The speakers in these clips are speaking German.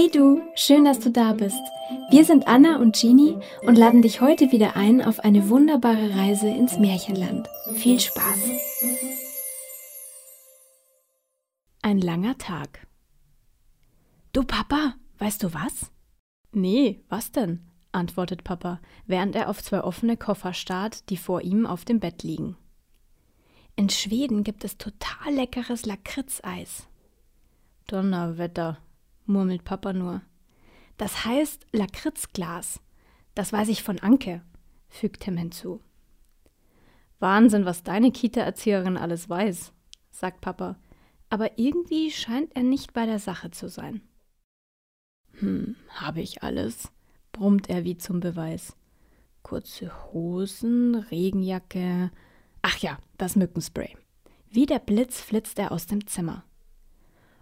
Hey du, schön, dass du da bist. Wir sind Anna und Jeannie und laden dich heute wieder ein auf eine wunderbare Reise ins Märchenland. Viel Spaß! Ein langer Tag. Du Papa, weißt du was? Nee, was denn? antwortet Papa, während er auf zwei offene Koffer starrt, die vor ihm auf dem Bett liegen. In Schweden gibt es total leckeres Lakritzeis. Donnerwetter, murmelt Papa nur. Das heißt Lakritzglas. Das weiß ich von Anke, fügt Tim hinzu. Wahnsinn, was deine Kita-Erzieherin alles weiß, sagt Papa. Aber irgendwie scheint er nicht bei der Sache zu sein. Hm, habe ich alles, brummt er wie zum Beweis. Kurze Hosen, Regenjacke. Ach ja, das Mückenspray. Wie der Blitz flitzt er aus dem Zimmer.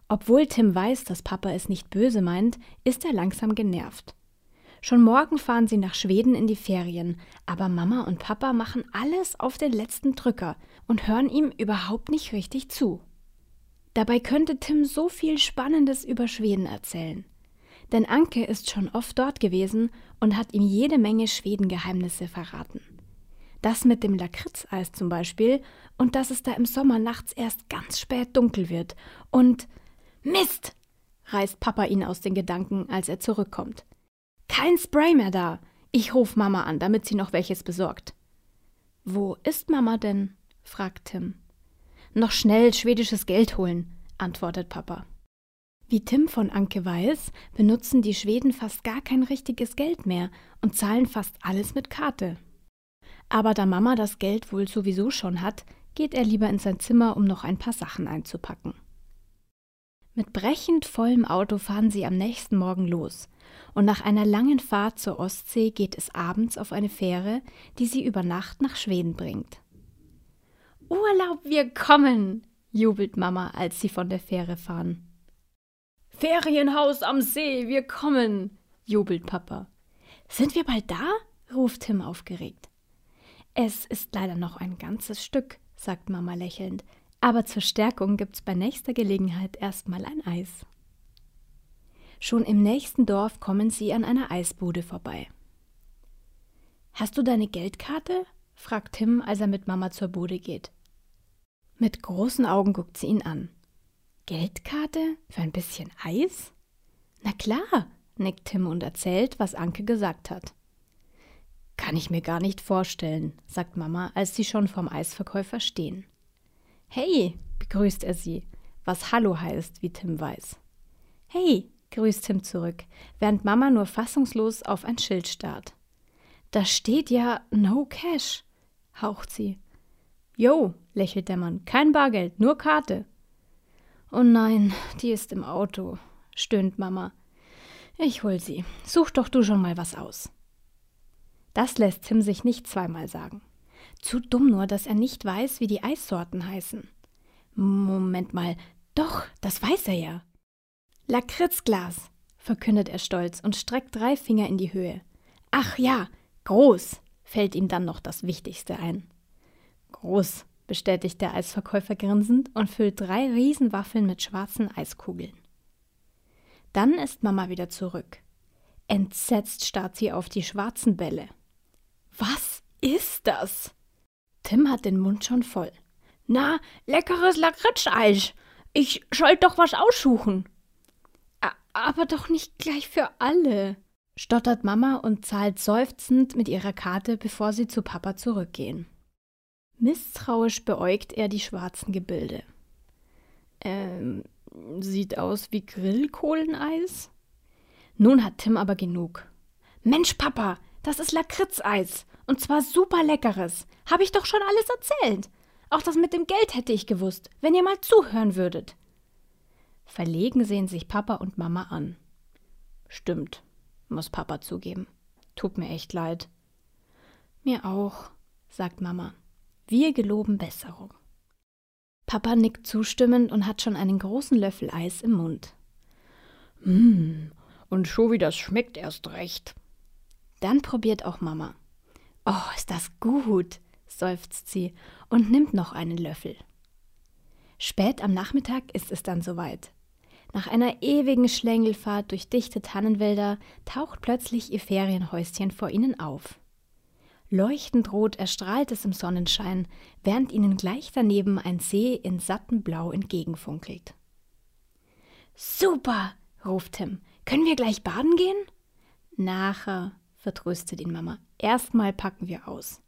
Obwohl Tim weiß, dass Papa es nicht böse meint, ist er langsam genervt. Schon morgen fahren sie nach Schweden in die Ferien, aber Mama und Papa machen alles auf den letzten Drücker und hören ihm überhaupt nicht richtig zu. Dabei könnte Tim so viel Spannendes über Schweden erzählen. Denn Anke ist schon oft dort gewesen und hat ihm jede Menge Schwedengeheimnisse verraten. Das mit dem Lakritzeis zum Beispiel und dass es da im Sommer nachts erst ganz spät dunkel wird und Mist! reißt Papa ihn aus den Gedanken, als er zurückkommt. Kein Spray mehr da. Ich ruf Mama an, damit sie noch welches besorgt. Wo ist Mama denn? fragt Tim. Noch schnell schwedisches Geld holen, antwortet Papa. Wie Tim von Anke weiß, benutzen die Schweden fast gar kein richtiges Geld mehr und zahlen fast alles mit Karte. Aber da Mama das Geld wohl sowieso schon hat, geht er lieber in sein Zimmer, um noch ein paar Sachen einzupacken. Mit brechend vollem Auto fahren sie am nächsten Morgen los. Und nach einer langen Fahrt zur Ostsee geht es abends auf eine Fähre, die sie über Nacht nach Schweden bringt. Urlaub, wir kommen! jubelt Mama, als sie von der Fähre fahren. Ferienhaus am See, wir kommen! jubelt Papa. Sind wir bald da? ruft Tim aufgeregt. Es ist leider noch ein ganzes Stück, sagt Mama lächelnd. Aber zur Stärkung gibt's bei nächster Gelegenheit erstmal ein Eis. Schon im nächsten Dorf kommen sie an einer Eisbude vorbei. Hast du deine Geldkarte? fragt Tim, als er mit Mama zur Bude geht. Mit großen Augen guckt sie ihn an. Geldkarte? Für ein bisschen Eis? Na klar, nickt Tim und erzählt, was Anke gesagt hat. Kann ich mir gar nicht vorstellen, sagt Mama, als sie schon vom Eisverkäufer stehen. Hey, begrüßt er sie, was Hallo heißt, wie Tim weiß. Hey, grüßt Tim zurück, während Mama nur fassungslos auf ein Schild starrt. Da steht ja No Cash, haucht sie. Jo, lächelt der Mann, kein Bargeld, nur Karte. Oh nein, die ist im Auto, stöhnt Mama. Ich hol sie. Such doch du schon mal was aus. Das lässt Tim sich nicht zweimal sagen. Zu dumm nur, dass er nicht weiß, wie die Eissorten heißen. Moment mal, doch, das weiß er ja. Lakritzglas, verkündet er stolz und streckt drei Finger in die Höhe. Ach ja, groß, fällt ihm dann noch das Wichtigste ein. Groß, bestätigt der Eisverkäufer grinsend und füllt drei Riesenwaffeln mit schwarzen Eiskugeln. Dann ist Mama wieder zurück. Entsetzt starrt sie auf die schwarzen Bälle. Was ist das? Tim hat den Mund schon voll. Na, leckeres Lakritscheis. Ich sollte doch was aussuchen. Aber doch nicht gleich für alle, stottert Mama und zahlt seufzend mit ihrer Karte, bevor sie zu Papa zurückgehen. Misstrauisch beäugt er die schwarzen Gebilde. Ähm, sieht aus wie Grillkohleneis? Nun hat Tim aber genug. Mensch, Papa, das ist Lakritzeis. Und zwar super leckeres. Habe ich doch schon alles erzählt. Auch das mit dem Geld hätte ich gewusst, wenn ihr mal zuhören würdet. Verlegen sehen sich Papa und Mama an. Stimmt, muss Papa zugeben. Tut mir echt leid. Mir auch, sagt Mama. Wir geloben Besserung. Papa nickt zustimmend und hat schon einen großen Löffel Eis im Mund. Mmm, und schon wie das schmeckt erst recht. Dann probiert auch Mama. Oh, ist das gut, seufzt sie und nimmt noch einen Löffel. Spät am Nachmittag ist es dann soweit. Nach einer ewigen Schlängelfahrt durch dichte Tannenwälder taucht plötzlich ihr Ferienhäuschen vor ihnen auf. Leuchtend rot erstrahlt es im Sonnenschein, während ihnen gleich daneben ein See in sattem Blau entgegenfunkelt. Super, ruft Tim. Können wir gleich baden gehen? Nachher, vertröstet ihn Mama. Erstmal packen wir aus.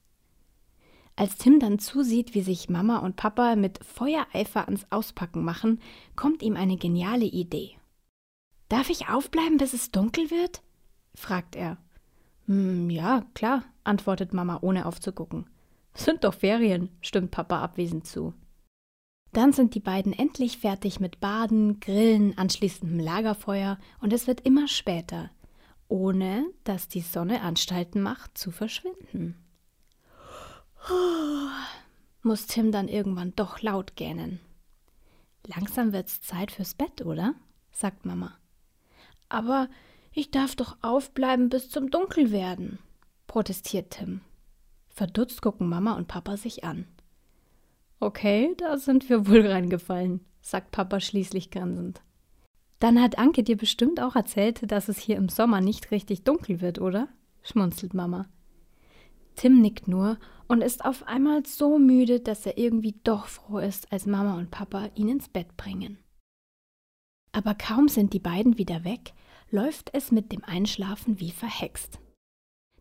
Als Tim dann zusieht, wie sich Mama und Papa mit Feuereifer ans Auspacken machen, kommt ihm eine geniale Idee. Darf ich aufbleiben, bis es dunkel wird? fragt er. Hm, ja, klar, antwortet Mama, ohne aufzugucken. Sind doch Ferien, stimmt Papa abwesend zu. Dann sind die beiden endlich fertig mit Baden, Grillen, anschließendem Lagerfeuer und es wird immer später, ohne dass die Sonne Anstalten macht zu verschwinden. Muss Tim dann irgendwann doch laut gähnen. Langsam wird's Zeit fürs Bett, oder? sagt Mama. Aber ich darf doch aufbleiben bis zum Dunkelwerden, protestiert Tim. Verdutzt gucken Mama und Papa sich an. Okay, da sind wir wohl reingefallen, sagt Papa schließlich grinsend. Dann hat Anke dir bestimmt auch erzählt, dass es hier im Sommer nicht richtig dunkel wird, oder? schmunzelt Mama. Tim nickt nur und ist auf einmal so müde, dass er irgendwie doch froh ist, als Mama und Papa ihn ins Bett bringen. Aber kaum sind die beiden wieder weg, läuft es mit dem Einschlafen wie verhext.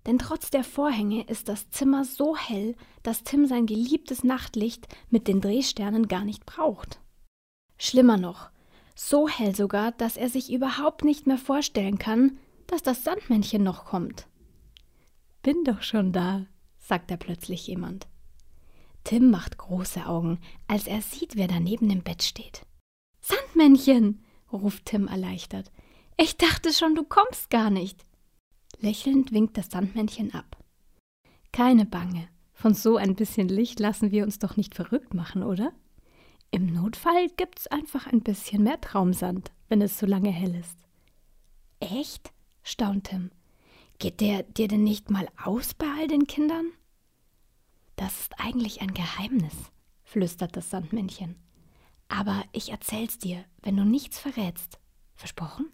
Denn trotz der Vorhänge ist das Zimmer so hell, dass Tim sein geliebtes Nachtlicht mit den Drehsternen gar nicht braucht. Schlimmer noch, so hell sogar, dass er sich überhaupt nicht mehr vorstellen kann, dass das Sandmännchen noch kommt. Bin doch schon da, sagt da plötzlich jemand. Tim macht große Augen, als er sieht, wer da neben dem Bett steht. Sandmännchen, ruft Tim erleichtert. Ich dachte schon, du kommst gar nicht. Lächelnd winkt das Sandmännchen ab. Keine Bange, von so ein bisschen Licht lassen wir uns doch nicht verrückt machen, oder? Im Notfall gibt's einfach ein bisschen mehr Traumsand, wenn es so lange hell ist. Echt? staunt Tim. Geht der dir denn nicht mal aus bei all den Kindern? Das ist eigentlich ein Geheimnis, flüstert das Sandmännchen. Aber ich erzähl's dir, wenn du nichts verrätst. Versprochen?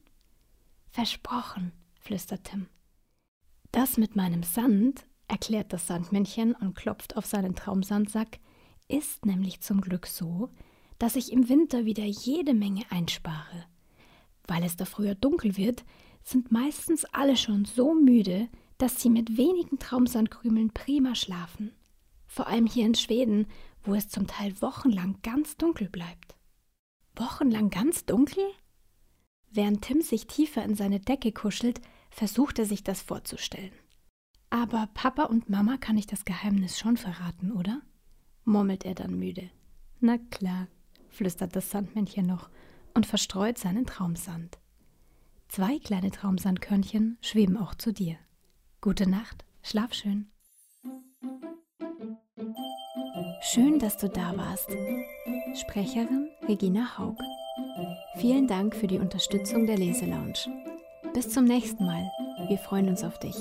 Versprochen, flüstert Tim. Das mit meinem Sand, erklärt das Sandmännchen und klopft auf seinen Traumsandsack, ist nämlich zum Glück so, dass ich im Winter wieder jede Menge einspare. Weil es da früher dunkel wird, sind meistens alle schon so müde, dass sie mit wenigen Traumsandkrümeln prima schlafen. Vor allem hier in Schweden, wo es zum Teil wochenlang ganz dunkel bleibt. Wochenlang ganz dunkel? Während Tim sich tiefer in seine Decke kuschelt, versucht er sich das vorzustellen. Aber Papa und Mama kann ich das Geheimnis schon verraten, oder? Murmelt er dann müde. Na klar, flüstert das Sandmännchen noch und verstreut seinen Traumsand. Zwei kleine Traumsandkörnchen schweben auch zu dir. Gute Nacht, schlaf schön. Schön, dass du da warst. Sprecherin Regina Haug. Vielen Dank für die Unterstützung der Leselounge. Bis zum nächsten Mal. Wir freuen uns auf dich.